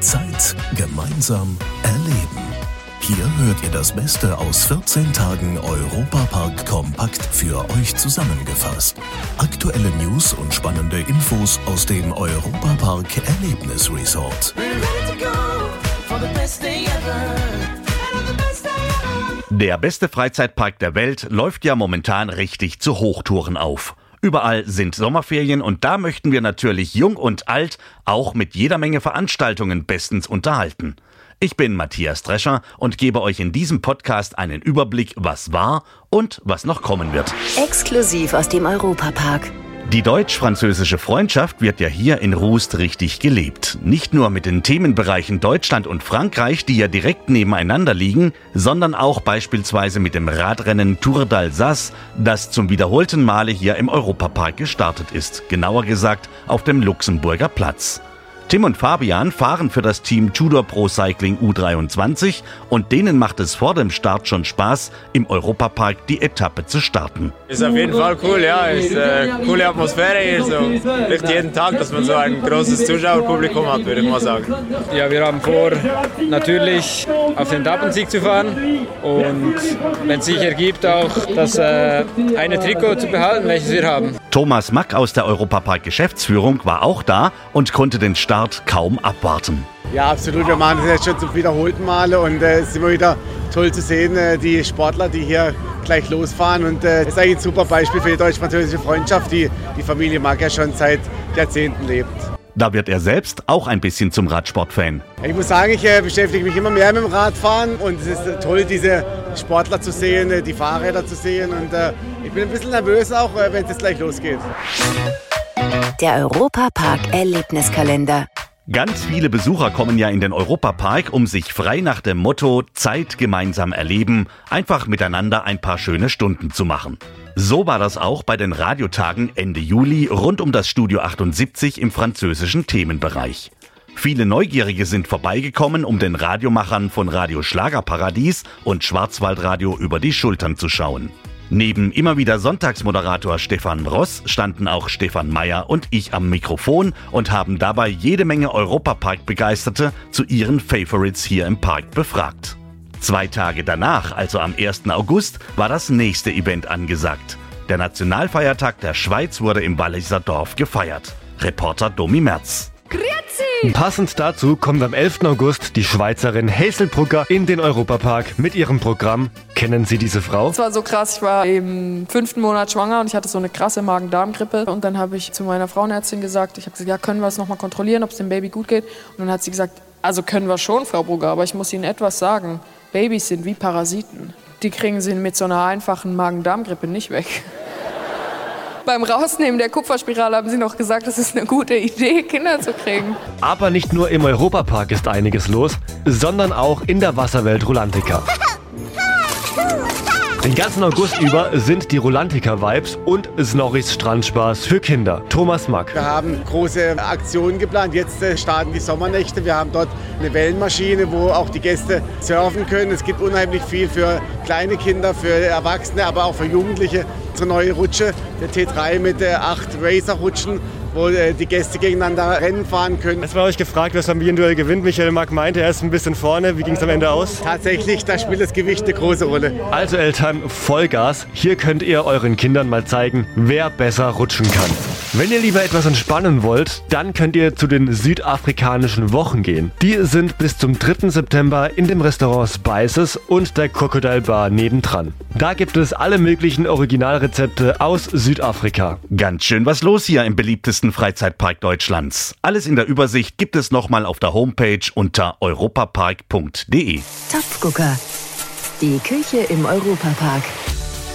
Zeit gemeinsam erleben. Hier hört ihr das Beste aus 14 Tagen Europapark kompakt für euch zusammengefasst. Aktuelle News und spannende Infos aus dem Europapark Erlebnisresort. Der beste Freizeitpark der Welt läuft ja momentan richtig zu Hochtouren auf. Überall sind Sommerferien und da möchten wir natürlich jung und alt auch mit jeder Menge Veranstaltungen bestens unterhalten. Ich bin Matthias Drescher und gebe euch in diesem Podcast einen Überblick, was war und was noch kommen wird. Exklusiv aus dem Europapark. Die deutsch-französische Freundschaft wird ja hier in Rust richtig gelebt. Nicht nur mit den Themenbereichen Deutschland und Frankreich, die ja direkt nebeneinander liegen, sondern auch beispielsweise mit dem Radrennen Tour d'Alsace, das zum wiederholten Male hier im Europapark gestartet ist. Genauer gesagt auf dem Luxemburger Platz. Tim und Fabian fahren für das Team Tudor Pro Cycling U23 und denen macht es vor dem Start schon Spaß, im Europapark die Etappe zu starten. Ist auf jeden Fall cool, ja. Ist eine äh, coole Atmosphäre hier, so nicht jeden Tag, dass man so ein großes Zuschauerpublikum hat, würde ich mal sagen. Ja, wir haben vor, natürlich auf den Etappensieg zu fahren und wenn es sich ergibt, auch das äh, eine Trikot zu behalten, welches wir haben. Thomas Mack aus der Europapark Geschäftsführung war auch da und konnte den Start kaum abwarten. Ja, absolut. Wir machen das jetzt schon zum wiederholten Male und äh, es ist immer wieder toll zu sehen, äh, die Sportler, die hier gleich losfahren. Und äh, es äh, ist eigentlich ein super Beispiel für die deutsch-französische Freundschaft, die die Familie Mack ja schon seit Jahrzehnten lebt. Da wird er selbst auch ein bisschen zum Radsportfan. Ich muss sagen, ich äh, beschäftige mich immer mehr mit dem Radfahren und es ist äh, toll, diese Sportler zu sehen, äh, die Fahrräder zu sehen und äh, ich bin ein bisschen nervös auch, äh, wenn es jetzt gleich losgeht. Der Europapark Erlebniskalender. Ganz viele Besucher kommen ja in den Europapark, um sich frei nach dem Motto Zeit gemeinsam erleben, einfach miteinander ein paar schöne Stunden zu machen. So war das auch bei den Radiotagen Ende Juli rund um das Studio 78 im französischen Themenbereich. Viele Neugierige sind vorbeigekommen, um den Radiomachern von Radio Schlagerparadies und Schwarzwaldradio über die Schultern zu schauen. Neben immer wieder Sonntagsmoderator Stefan Ross standen auch Stefan Meyer und ich am Mikrofon und haben dabei jede Menge Europapark-Begeisterte zu ihren Favorites hier im Park befragt. Zwei Tage danach, also am 1. August, war das nächste Event angesagt. Der Nationalfeiertag der Schweiz wurde im Walliser Dorf gefeiert. Reporter Domi Merz. Passend dazu kommt am 11. August die Schweizerin Hazel Brugger in den Europapark mit ihrem Programm. Kennen Sie diese Frau? Es war so krass, ich war im fünften Monat schwanger und ich hatte so eine krasse Magen-Darm-Grippe. Und dann habe ich zu meiner Frauenärztin gesagt, ich habe gesagt, ja, können wir es nochmal kontrollieren, ob es dem Baby gut geht? Und dann hat sie gesagt, also können wir schon, Frau Brugger, aber ich muss Ihnen etwas sagen. Babys sind wie Parasiten. Die kriegen sie mit so einer einfachen Magen-Darm-Grippe nicht weg beim Rausnehmen der Kupferspirale haben sie noch gesagt, es ist eine gute Idee, Kinder zu kriegen. Aber nicht nur im Europapark ist einiges los, sondern auch in der Wasserwelt Rulantica. Den ganzen August über sind die Rulantica-Vibes und Snorris Strandspaß für Kinder. Thomas Mack. Wir haben große Aktionen geplant. Jetzt äh, starten die Sommernächte. Wir haben dort eine Wellenmaschine, wo auch die Gäste surfen können. Es gibt unheimlich viel für kleine Kinder, für Erwachsene, aber auch für Jugendliche. Unsere neue Rutsche, der T3 mit äh, acht Racer-Rutschen wo äh, die Gäste gegeneinander Rennen fahren können. Es war euch gefragt, wer das Familienduell gewinnt. Michael Mark meinte, er ist ein bisschen vorne. Wie ging es am Ende aus? Tatsächlich, da spielt das Gewicht eine große Rolle. Also Eltern, Vollgas. Hier könnt ihr euren Kindern mal zeigen, wer besser rutschen kann. Wenn ihr lieber etwas entspannen wollt, dann könnt ihr zu den südafrikanischen Wochen gehen. Die sind bis zum 3. September in dem Restaurant Spices und der Crocodile Bar nebendran. Da gibt es alle möglichen Originalrezepte aus Südafrika. Ganz schön was los hier im beliebtesten Freizeitpark Deutschlands. Alles in der Übersicht gibt es nochmal auf der Homepage unter europapark.de. Topfgucker. Die Küche im Europapark.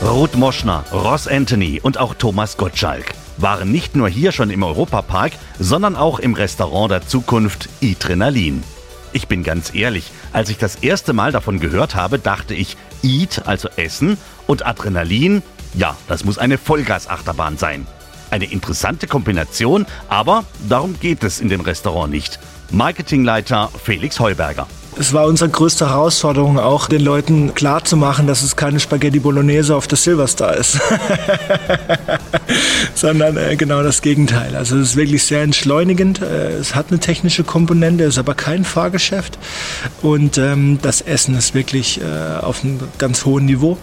Ruth Moschner, Ross Anthony und auch Thomas Gottschalk waren nicht nur hier schon im Europapark, sondern auch im Restaurant der Zukunft Adrenalin. Ich bin ganz ehrlich, als ich das erste Mal davon gehört habe, dachte ich, Eat, also Essen, und Adrenalin, ja, das muss eine Vollgasachterbahn sein. Eine interessante Kombination, aber darum geht es in dem Restaurant nicht. Marketingleiter Felix Heuberger. Es war unsere größte Herausforderung auch, den Leuten klarzumachen, dass es keine Spaghetti Bolognese auf der Silverstar ist, sondern äh, genau das Gegenteil. Also es ist wirklich sehr entschleunigend. Äh, es hat eine technische Komponente, ist aber kein Fahrgeschäft und ähm, das Essen ist wirklich äh, auf einem ganz hohen Niveau.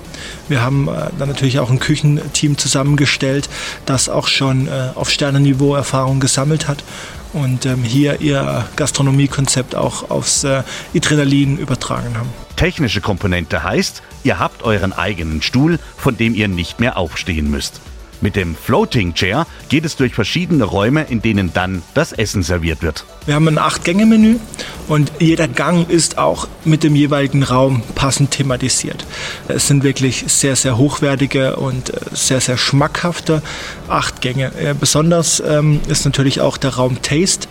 Wir haben äh, dann natürlich auch ein Küchenteam zusammengestellt, das auch schon äh, auf Sternenniveau Erfahrung gesammelt hat und ähm, hier ihr Gastronomiekonzept auch aufs äh, Adrenalin übertragen haben. Technische Komponente heißt, ihr habt euren eigenen Stuhl, von dem ihr nicht mehr aufstehen müsst. Mit dem Floating Chair geht es durch verschiedene Räume, in denen dann das Essen serviert wird. Wir haben ein Acht-Gänge-Menü und jeder Gang ist auch mit dem jeweiligen Raum passend thematisiert. Es sind wirklich sehr, sehr hochwertige und äh, sehr, sehr schmackhafte acht Gänge. Äh, besonders ähm, ist natürlich auch der Raum Taste.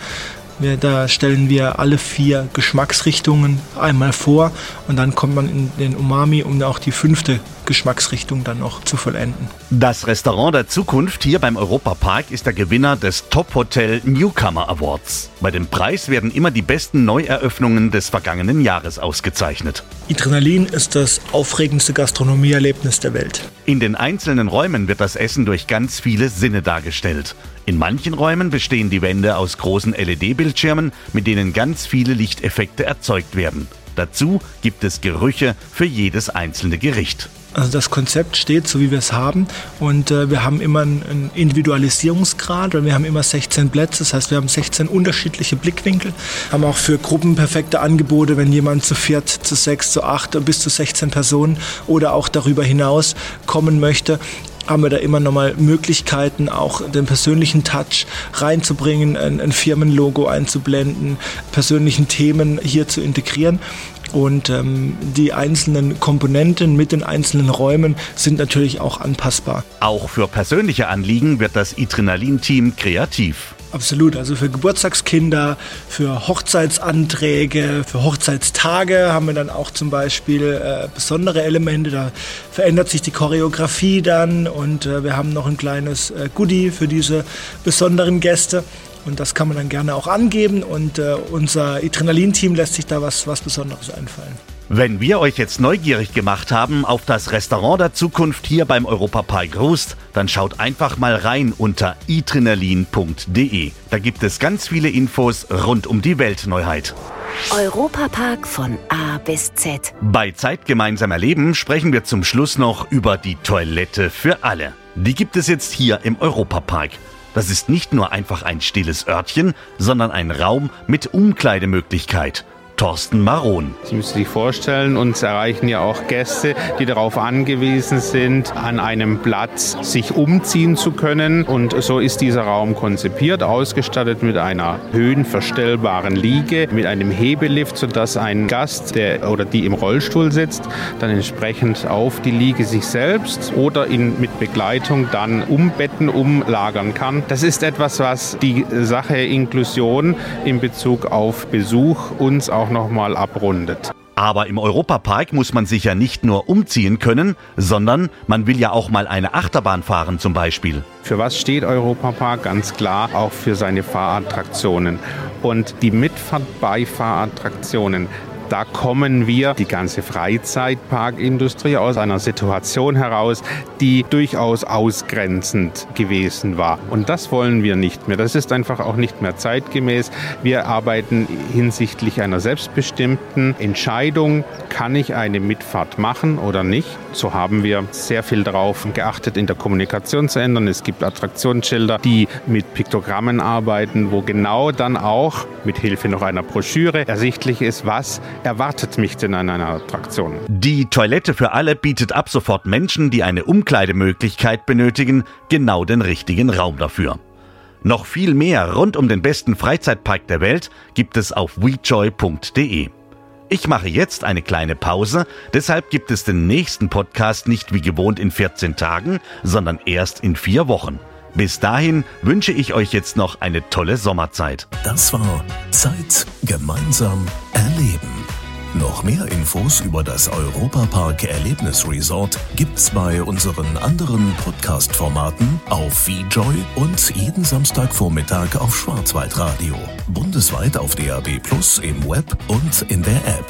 Wir, da stellen wir alle vier Geschmacksrichtungen einmal vor und dann kommt man in den Umami, um auch die fünfte Geschmacksrichtung dann noch zu vollenden. Das Restaurant der Zukunft hier beim Europapark ist der Gewinner des Top Hotel Newcomer Awards. Bei dem Preis werden immer die besten Neueröffnungen des vergangenen Jahres ausgezeichnet. Adrenalin ist das aufregendste Gastronomieerlebnis der Welt. In den einzelnen Räumen wird das Essen durch ganz viele Sinne dargestellt. In manchen Räumen bestehen die Wände aus großen LED-Bildschirmen, mit denen ganz viele Lichteffekte erzeugt werden. Dazu gibt es Gerüche für jedes einzelne Gericht. Also das Konzept steht so, wie wir es haben. Und äh, wir haben immer einen Individualisierungsgrad, weil wir haben immer 16 Plätze. Das heißt, wir haben 16 unterschiedliche Blickwinkel. Haben auch für Gruppen perfekte Angebote, wenn jemand zu viert, zu sechs, zu acht, bis zu 16 Personen oder auch darüber hinaus kommen möchte haben wir da immer nochmal Möglichkeiten, auch den persönlichen Touch reinzubringen, ein, Firmenlogo einzublenden, persönlichen Themen hier zu integrieren. Und ähm, die einzelnen Komponenten mit den einzelnen Räumen sind natürlich auch anpassbar. Auch für persönliche Anliegen wird das Adrenalin-Team kreativ. Absolut, also für Geburtstagskinder, für Hochzeitsanträge, für Hochzeitstage haben wir dann auch zum Beispiel äh, besondere Elemente. Da verändert sich die Choreografie dann und äh, wir haben noch ein kleines äh, Goodie für diese besonderen Gäste. Und das kann man dann gerne auch angeben und äh, unser Adrenalin-Team lässt sich da was, was Besonderes einfallen. Wenn wir euch jetzt neugierig gemacht haben auf das Restaurant der Zukunft hier beim Europapark Rust, dann schaut einfach mal rein unter itrenalin.de. Da gibt es ganz viele Infos rund um die Weltneuheit. Europapark von A bis Z. Bei Zeit gemeinsam erleben sprechen wir zum Schluss noch über die Toilette für alle. Die gibt es jetzt hier im Europapark. Das ist nicht nur einfach ein stilles Örtchen, sondern ein Raum mit Umkleidemöglichkeit. Thorsten Maron. Sie müssen sich vorstellen, uns erreichen ja auch Gäste, die darauf angewiesen sind, an einem Platz sich umziehen zu können. Und so ist dieser Raum konzipiert, ausgestattet mit einer höhenverstellbaren Liege, mit einem Hebelift, sodass ein Gast, der oder die im Rollstuhl sitzt, dann entsprechend auf die Liege sich selbst oder ihn mit Begleitung dann umbetten, umlagern kann. Das ist etwas, was die Sache Inklusion in Bezug auf Besuch uns auch auch nochmal abrundet. Aber im Europapark muss man sich ja nicht nur umziehen können, sondern man will ja auch mal eine Achterbahn fahren zum Beispiel. Für was steht Europapark? Ganz klar auch für seine Fahrattraktionen. Und die Mitfahrt bei Fahrattraktionen, da kommen wir, die ganze Freizeitparkindustrie, aus einer Situation heraus, die durchaus ausgrenzend gewesen war. Und das wollen wir nicht mehr. Das ist einfach auch nicht mehr zeitgemäß. Wir arbeiten hinsichtlich einer selbstbestimmten Entscheidung, kann ich eine Mitfahrt machen oder nicht. So haben wir sehr viel darauf geachtet, in der Kommunikation zu ändern. Es gibt Attraktionsschilder, die mit Piktogrammen arbeiten, wo genau dann auch mit Hilfe noch einer Broschüre ersichtlich ist, was erwartet mich denn an einer Attraktion? Die Toilette für alle bietet ab sofort Menschen, die eine Umkleidemöglichkeit benötigen, genau den richtigen Raum dafür. Noch viel mehr rund um den besten Freizeitpark der Welt gibt es auf wejoy.de. Ich mache jetzt eine kleine Pause, deshalb gibt es den nächsten Podcast nicht wie gewohnt in 14 Tagen, sondern erst in vier Wochen. Bis dahin wünsche ich euch jetzt noch eine tolle Sommerzeit. Das war Zeit gemeinsam erleben. Noch mehr Infos über das Europapark Erlebnis Resort gibt's bei unseren anderen Podcast-Formaten auf VJoy und jeden Samstagvormittag auf Schwarzwaldradio. Bundesweit auf DAB Plus im Web und in der App.